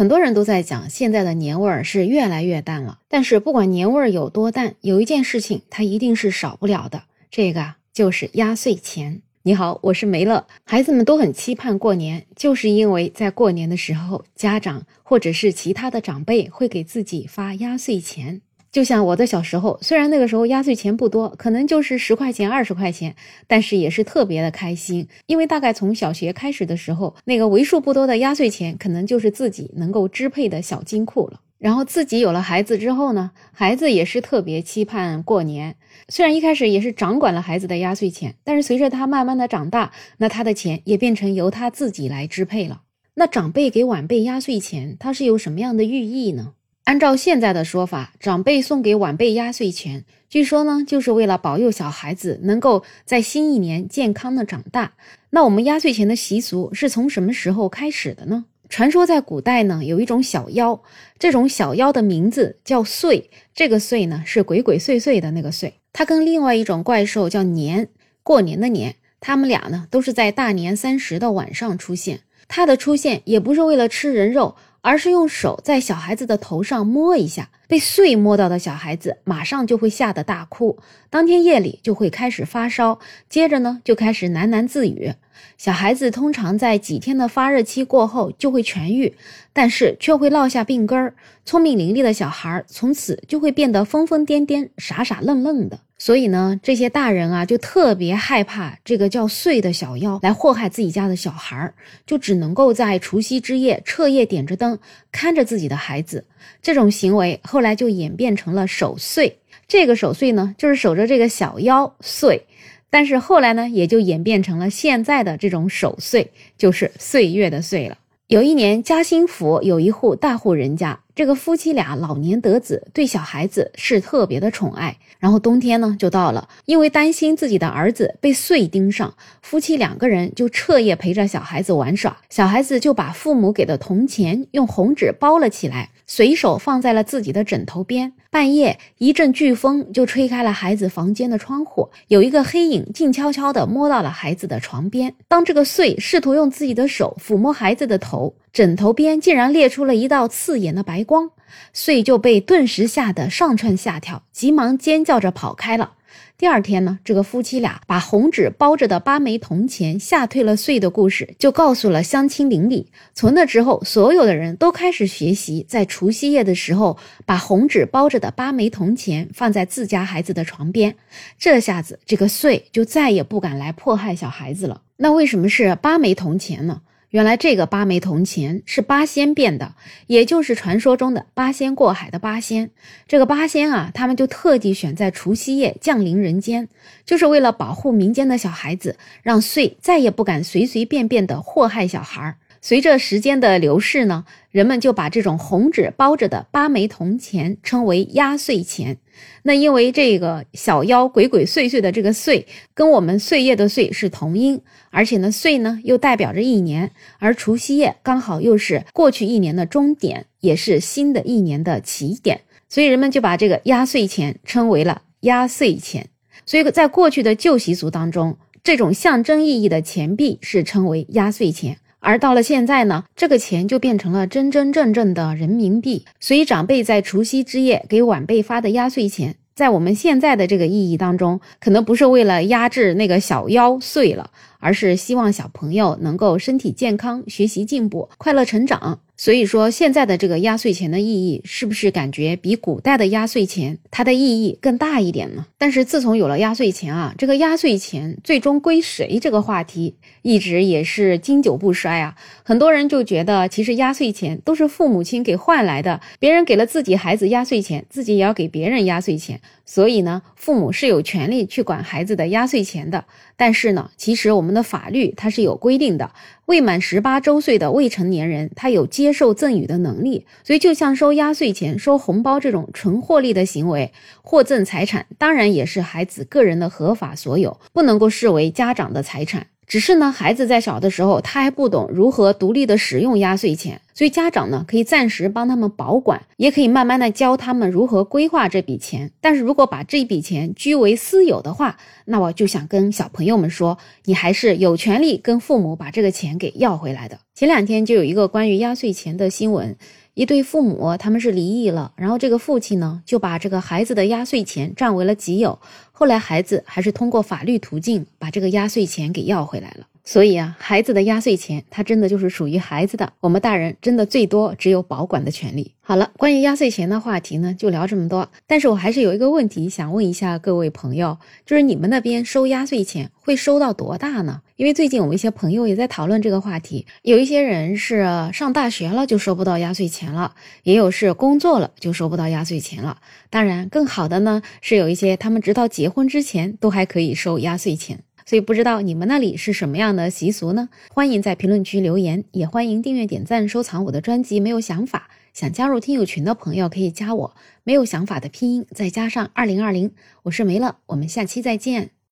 很多人都在讲现在的年味儿是越来越淡了，但是不管年味儿有多淡，有一件事情它一定是少不了的，这个就是压岁钱。你好，我是梅乐。孩子们都很期盼过年，就是因为在过年的时候，家长或者是其他的长辈会给自己发压岁钱。就像我的小时候，虽然那个时候压岁钱不多，可能就是十块钱、二十块钱，但是也是特别的开心，因为大概从小学开始的时候，那个为数不多的压岁钱，可能就是自己能够支配的小金库了。然后自己有了孩子之后呢，孩子也是特别期盼过年。虽然一开始也是掌管了孩子的压岁钱，但是随着他慢慢的长大，那他的钱也变成由他自己来支配了。那长辈给晚辈压岁钱，它是有什么样的寓意呢？按照现在的说法，长辈送给晚辈压岁钱，据说呢，就是为了保佑小孩子能够在新一年健康的长大。那我们压岁钱的习俗是从什么时候开始的呢？传说在古代呢，有一种小妖，这种小妖的名字叫祟，这个祟呢是鬼鬼祟祟的那个祟。它跟另外一种怪兽叫年，过年的年，他们俩呢都是在大年三十的晚上出现。它的出现也不是为了吃人肉。而是用手在小孩子的头上摸一下，被碎摸到的小孩子马上就会吓得大哭，当天夜里就会开始发烧，接着呢就开始喃喃自语。小孩子通常在几天的发热期过后就会痊愈，但是却会落下病根儿。聪明伶俐的小孩从此就会变得疯疯癫癫、傻傻愣愣的。所以呢，这些大人啊就特别害怕这个叫祟的小妖来祸害自己家的小孩儿，就只能够在除夕之夜彻夜点着灯看着自己的孩子。这种行为后来就演变成了守岁。这个守岁呢，就是守着这个小妖岁。但是后来呢，也就演变成了现在的这种守岁，就是岁月的岁了。有一年，嘉兴府有一户大户人家，这个夫妻俩老年得子，对小孩子是特别的宠爱。然后冬天呢就到了，因为担心自己的儿子被岁盯上，夫妻两个人就彻夜陪着小孩子玩耍。小孩子就把父母给的铜钱用红纸包了起来，随手放在了自己的枕头边。半夜一阵飓风就吹开了孩子房间的窗户，有一个黑影静悄悄地摸到了孩子的床边。当这个岁试图用自己的手抚摸孩子的头，枕头边竟然裂出了一道刺眼的白光。遂就被顿时吓得上蹿下跳，急忙尖叫着跑开了。第二天呢，这个夫妻俩把红纸包着的八枚铜钱吓退了祟的故事，就告诉了乡亲邻里。从那之后，所有的人都开始学习，在除夕夜的时候，把红纸包着的八枚铜钱放在自家孩子的床边。这下子，这个祟就再也不敢来迫害小孩子了。那为什么是八枚铜钱呢？原来这个八枚铜钱是八仙变的，也就是传说中的八仙过海的八仙。这个八仙啊，他们就特地选在除夕夜降临人间，就是为了保护民间的小孩子，让岁再也不敢随随便便的祸害小孩儿。随着时间的流逝呢，人们就把这种红纸包着的八枚铜钱称为压岁钱。那因为这个小妖鬼鬼祟祟的这个岁，跟我们岁月的岁是同音，而且呢岁呢又代表着一年，而除夕夜刚好又是过去一年的终点，也是新的一年的起点，所以人们就把这个压岁钱称为了压岁钱。所以在过去的旧习俗当中，这种象征意义的钱币是称为压岁钱。而到了现在呢，这个钱就变成了真真正正的人民币。所以长辈在除夕之夜给晚辈发的压岁钱，在我们现在的这个意义当中，可能不是为了压制那个小妖碎了，而是希望小朋友能够身体健康、学习进步、快乐成长。所以说，现在的这个压岁钱的意义，是不是感觉比古代的压岁钱它的意义更大一点呢？但是自从有了压岁钱啊，这个压岁钱最终归谁这个话题，一直也是经久不衰啊。很多人就觉得，其实压岁钱都是父母亲给换来的，别人给了自己孩子压岁钱，自己也要给别人压岁钱。所以呢，父母是有权利去管孩子的压岁钱的。但是呢，其实我们的法律它是有规定的，未满十八周岁的未成年人，他有接受赠与的能力。所以，就像收压岁钱、收红包这种纯获利的行为，获赠财产当然也是孩子个人的合法所有，不能够视为家长的财产。只是呢，孩子在小的时候他还不懂如何独立的使用压岁钱，所以家长呢可以暂时帮他们保管，也可以慢慢的教他们如何规划这笔钱。但是如果把这笔钱据为私有的话，那我就想跟小朋友们说，你还是有权利跟父母把这个钱给要回来的。前两天就有一个关于压岁钱的新闻。一对父母，他们是离异了，然后这个父亲呢，就把这个孩子的压岁钱占为了己有。后来孩子还是通过法律途径把这个压岁钱给要回来了。所以啊，孩子的压岁钱，它真的就是属于孩子的，我们大人真的最多只有保管的权利。好了，关于压岁钱的话题呢，就聊这么多。但是我还是有一个问题想问一下各位朋友，就是你们那边收压岁钱会收到多大呢？因为最近我们一些朋友也在讨论这个话题，有一些人是上大学了就收不到压岁钱了，也有是工作了就收不到压岁钱了。当然，更好的呢是有一些他们直到结婚之前都还可以收压岁钱。所以不知道你们那里是什么样的习俗呢？欢迎在评论区留言，也欢迎订阅、点赞、收藏我的专辑。没有想法，想加入听友群的朋友可以加我。没有想法的拼音再加上二零二零，我是梅乐，我们下期再见。